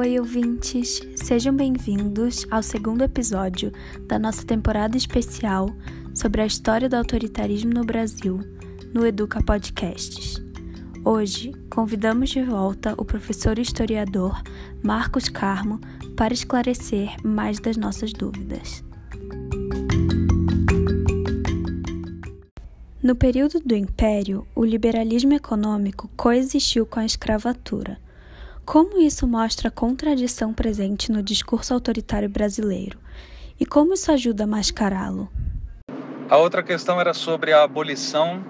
Oi, ouvintes! Sejam bem-vindos ao segundo episódio da nossa temporada especial sobre a história do autoritarismo no Brasil, no Educa Podcasts. Hoje, convidamos de volta o professor historiador Marcos Carmo para esclarecer mais das nossas dúvidas. No período do Império, o liberalismo econômico coexistiu com a escravatura. Como isso mostra a contradição presente no discurso autoritário brasileiro? E como isso ajuda a mascará-lo? A outra questão era sobre a abolição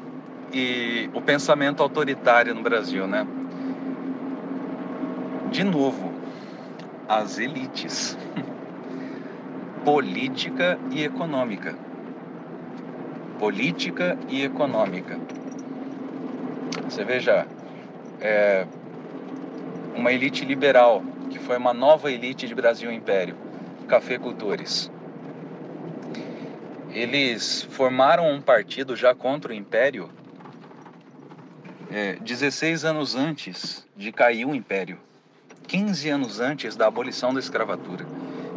e o pensamento autoritário no Brasil, né? De novo, as elites. Política e econômica política e econômica. Você veja, é, uma elite liberal, que foi uma nova elite de Brasil Império, cafeicultores. Eles formaram um partido já contra o Império é, 16 anos antes de cair o Império, 15 anos antes da abolição da escravatura.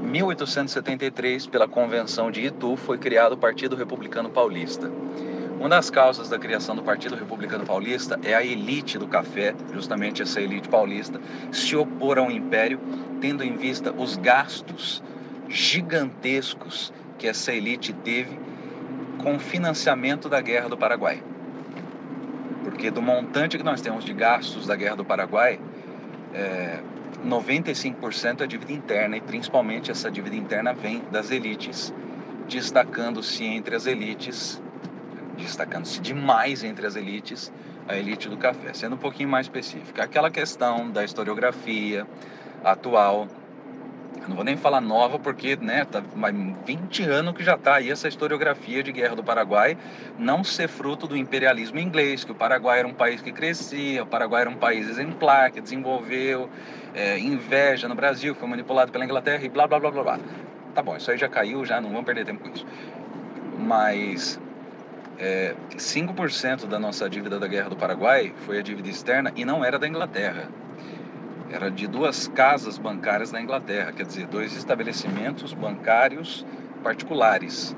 1873, pela Convenção de Itu, foi criado o Partido Republicano Paulista. Uma das causas da criação do Partido Republicano Paulista é a elite do café, justamente essa elite paulista, se opor ao império, tendo em vista os gastos gigantescos que essa elite teve com o financiamento da Guerra do Paraguai. Porque do montante que nós temos de gastos da Guerra do Paraguai, é, 95% é dívida interna e principalmente essa dívida interna vem das elites, destacando-se entre as elites, destacando-se demais entre as elites, a elite do café. Sendo um pouquinho mais específica, aquela questão da historiografia atual não vou nem falar nova porque, né, tá mais 20 anos que já está aí essa historiografia de guerra do Paraguai não ser fruto do imperialismo inglês, que o Paraguai era um país que crescia, o Paraguai era um país exemplar, que desenvolveu é, inveja no Brasil, foi manipulado pela Inglaterra e blá, blá, blá, blá, blá. Tá bom, isso aí já caiu, já não vamos perder tempo com isso. Mas é, 5% da nossa dívida da Guerra do Paraguai foi a dívida externa e não era da Inglaterra era de duas casas bancárias na Inglaterra, quer dizer, dois estabelecimentos bancários particulares.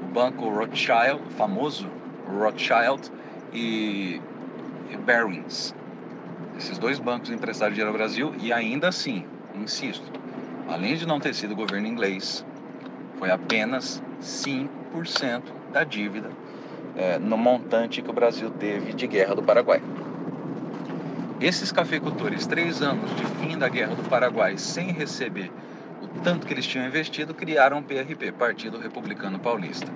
O Banco Rothschild, famoso Rothschild e, Barings. Esses dois bancos emprestaram dinheiro ao Brasil e ainda assim, insisto, além de não ter sido governo inglês, foi apenas 5% da dívida é, no montante que o Brasil teve de guerra do Paraguai. Esses cafeicultores, três anos de fim da Guerra do Paraguai, sem receber o tanto que eles tinham investido, criaram o PRP, Partido Republicano Paulista.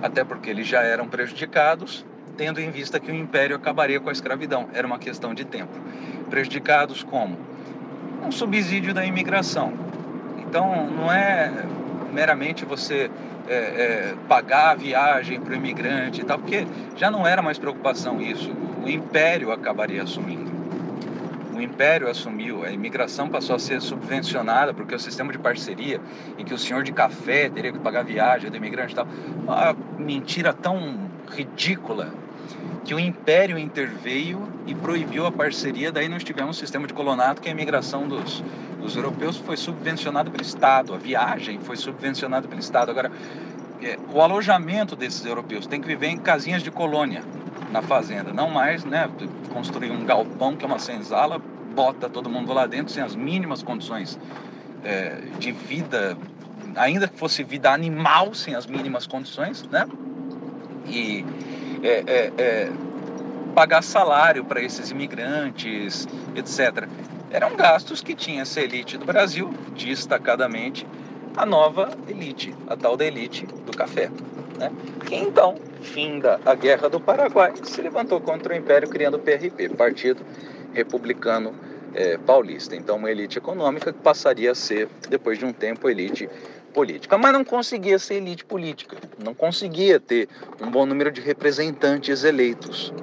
Até porque eles já eram prejudicados, tendo em vista que o império acabaria com a escravidão. Era uma questão de tempo. Prejudicados como? Um subsídio da imigração. Então, não é meramente você é, é, pagar a viagem para o imigrante e tal, porque já não era mais preocupação isso. O império acabaria assumindo o império assumiu, a imigração passou a ser subvencionada, porque o sistema de parceria, em que o senhor de café teria que pagar a viagem do imigrante e tal, uma mentira tão ridícula que o império interveio e proibiu a parceria, daí nós tivemos um sistema de colonato que a imigração dos, dos europeus foi subvencionada pelo Estado, a viagem foi subvencionada pelo Estado. Agora, é, o alojamento desses europeus tem que viver em casinhas de colônia na fazenda, não mais, né, construir um galpão que é uma senzala, bota todo mundo lá dentro sem as mínimas condições é, de vida, ainda que fosse vida animal sem as mínimas condições, né, e é, é, é pagar salário para esses imigrantes, etc. Eram gastos que tinha essa elite do Brasil, destacadamente a nova elite, a tal da elite do café. Né? Que então, finda a Guerra do Paraguai, se levantou contra o Império, criando o PRP, Partido Republicano é, Paulista. Então, uma elite econômica que passaria a ser, depois de um tempo, elite política. Mas não conseguia ser elite política, não conseguia ter um bom número de representantes eleitos.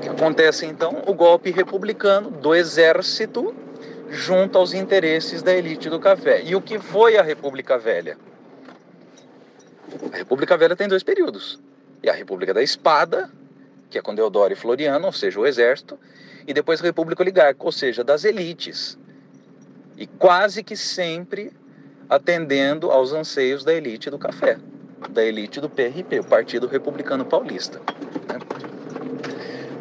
Que acontece então? O golpe republicano do exército junto aos interesses da elite do café. E o que foi a República Velha? A República Velha tem dois períodos. E a República da Espada, que é com Deodoro e Floriano, ou seja, o exército, e depois a República Oligárquica, ou seja, das elites. E quase que sempre atendendo aos anseios da elite do café, da elite do PRP, o Partido Republicano Paulista. Né?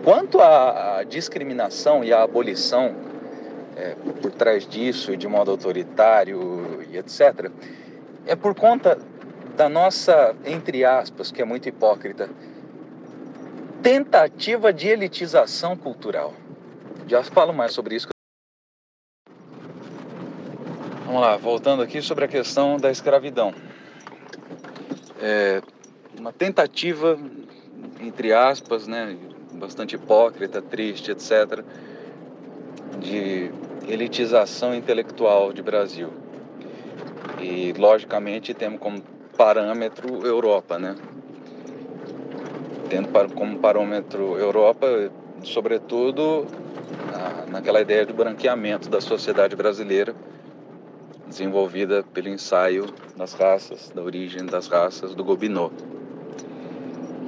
Quanto à discriminação e à abolição é, por trás disso de modo autoritário e etc., é por conta da nossa, entre aspas, que é muito hipócrita, tentativa de elitização cultural. Já falo mais sobre isso. Vamos lá, voltando aqui sobre a questão da escravidão. É uma tentativa, entre aspas, né, bastante hipócrita, triste, etc., de elitização intelectual de Brasil. E, logicamente, temos como parâmetro Europa, né? Tendo como parâmetro Europa, sobretudo naquela ideia de branqueamento da sociedade brasileira, desenvolvida pelo ensaio das raças, da origem das raças do Gobineau.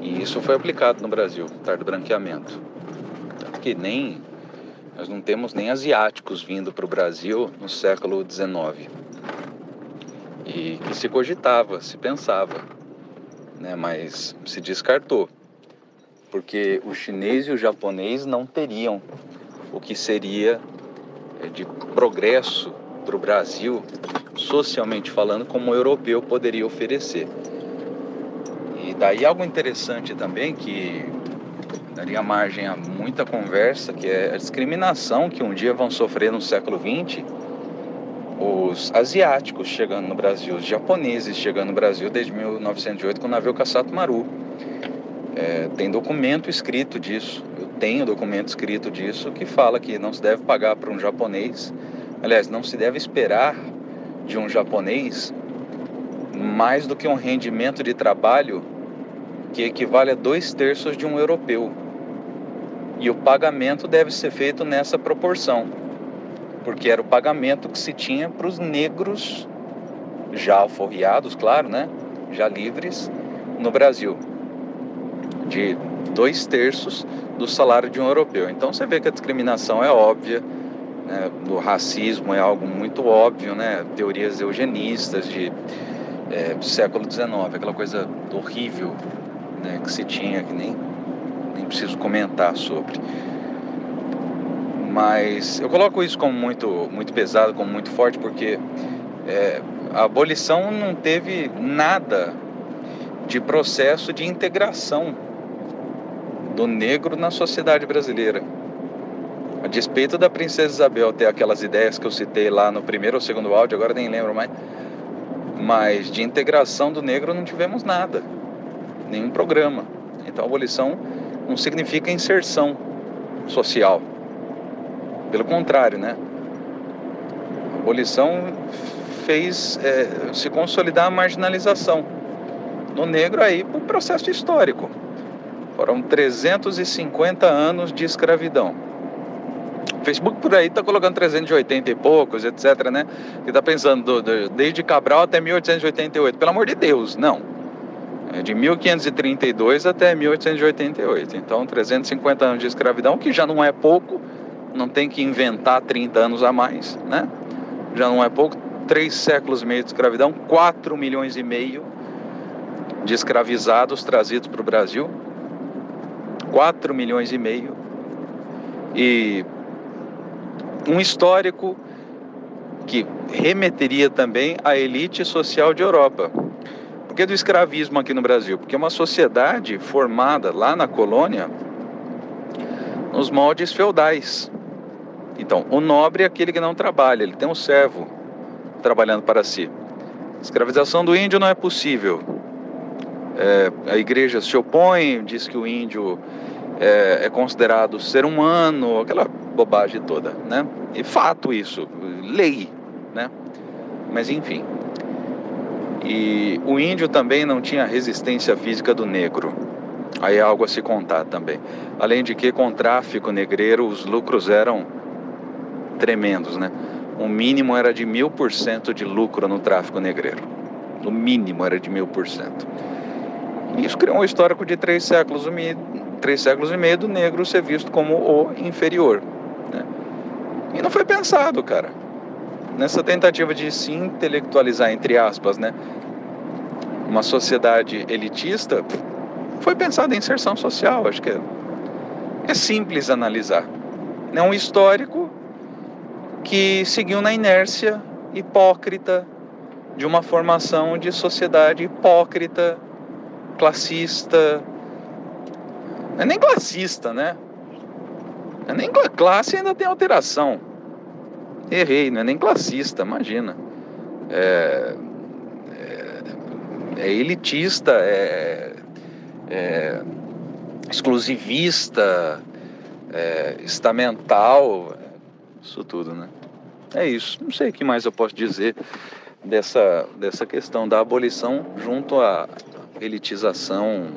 E isso foi aplicado no Brasil, tarde branqueamento. Tanto que nem nós não temos nem asiáticos vindo para o Brasil no século XIX. E que se cogitava, se pensava, né? mas se descartou. Porque o chinês e o japonês não teriam o que seria é, de progresso para o Brasil, socialmente falando, como o europeu poderia oferecer. Daí algo interessante também que daria margem a muita conversa, que é a discriminação que um dia vão sofrer no século XX os asiáticos chegando no Brasil, os japoneses chegando no Brasil desde 1908 com o navio Kassato Maru. É, tem documento escrito disso, eu tenho documento escrito disso que fala que não se deve pagar para um japonês, aliás, não se deve esperar de um japonês mais do que um rendimento de trabalho que equivale a dois terços de um europeu. E o pagamento deve ser feito nessa proporção, porque era o pagamento que se tinha para os negros já alforriados, claro, né? Já livres no Brasil, de dois terços do salário de um europeu. Então você vê que a discriminação é óbvia, né? o racismo é algo muito óbvio, né? Teorias eugenistas de é, século XIX, aquela coisa horrível né, que se tinha, que nem, nem preciso comentar sobre. Mas eu coloco isso como muito, muito pesado, como muito forte, porque é, a abolição não teve nada de processo de integração do negro na sociedade brasileira. A despeito da princesa Isabel ter aquelas ideias que eu citei lá no primeiro ou segundo áudio, agora nem lembro mais, mas de integração do negro não tivemos nada nenhum programa. Então, abolição não significa inserção social. Pelo contrário, né? A abolição fez é, se consolidar a marginalização no negro aí por processo histórico. Foram 350 anos de escravidão. O Facebook por aí está colocando 380 e poucos, etc, né? Que está pensando do, do, desde Cabral até 1888. Pelo amor de Deus, não de 1532 até 1888. Então, 350 anos de escravidão, que já não é pouco, não tem que inventar 30 anos a mais, né? Já não é pouco, três séculos e meio de escravidão, 4 milhões e meio de escravizados trazidos para o Brasil, 4 milhões e meio, e um histórico que remeteria também à elite social de Europa que do escravismo aqui no Brasil? Porque uma sociedade formada lá na colônia nos moldes feudais. Então, o nobre é aquele que não trabalha, ele tem um servo trabalhando para si. Escravização do índio não é possível. É, a igreja se opõe, diz que o índio é, é, considerado ser humano, aquela bobagem toda, né? E fato isso, lei, né? Mas enfim. E o índio também não tinha resistência física do negro. Aí é algo a se contar também. Além de que, com o tráfico negreiro, os lucros eram tremendos, né? O mínimo era de mil por cento de lucro no tráfico negreiro. O mínimo era de mil por cento. Isso criou um histórico de três séculos, três séculos e meio do negro ser visto como o inferior. Né? E não foi pensado, cara. Nessa tentativa de se intelectualizar, entre aspas, né, uma sociedade elitista, foi pensada em inserção social. Acho que é, é simples analisar. É um histórico que seguiu na inércia hipócrita de uma formação de sociedade hipócrita, classista. Não é nem classista, né? É nem classe ainda tem alteração. Errei, não é nem classista, imagina. É, é, é elitista, é, é exclusivista, é, estamental, isso tudo, né? É isso. Não sei o que mais eu posso dizer dessa, dessa questão da abolição junto à elitização,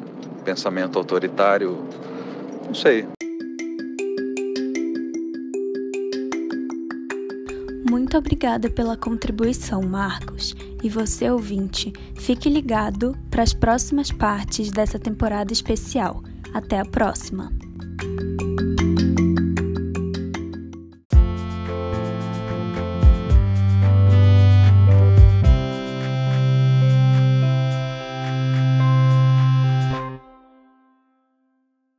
pensamento autoritário. Não sei. Muito obrigada pela contribuição, Marcos. E você, ouvinte, fique ligado para as próximas partes dessa temporada especial. Até a próxima!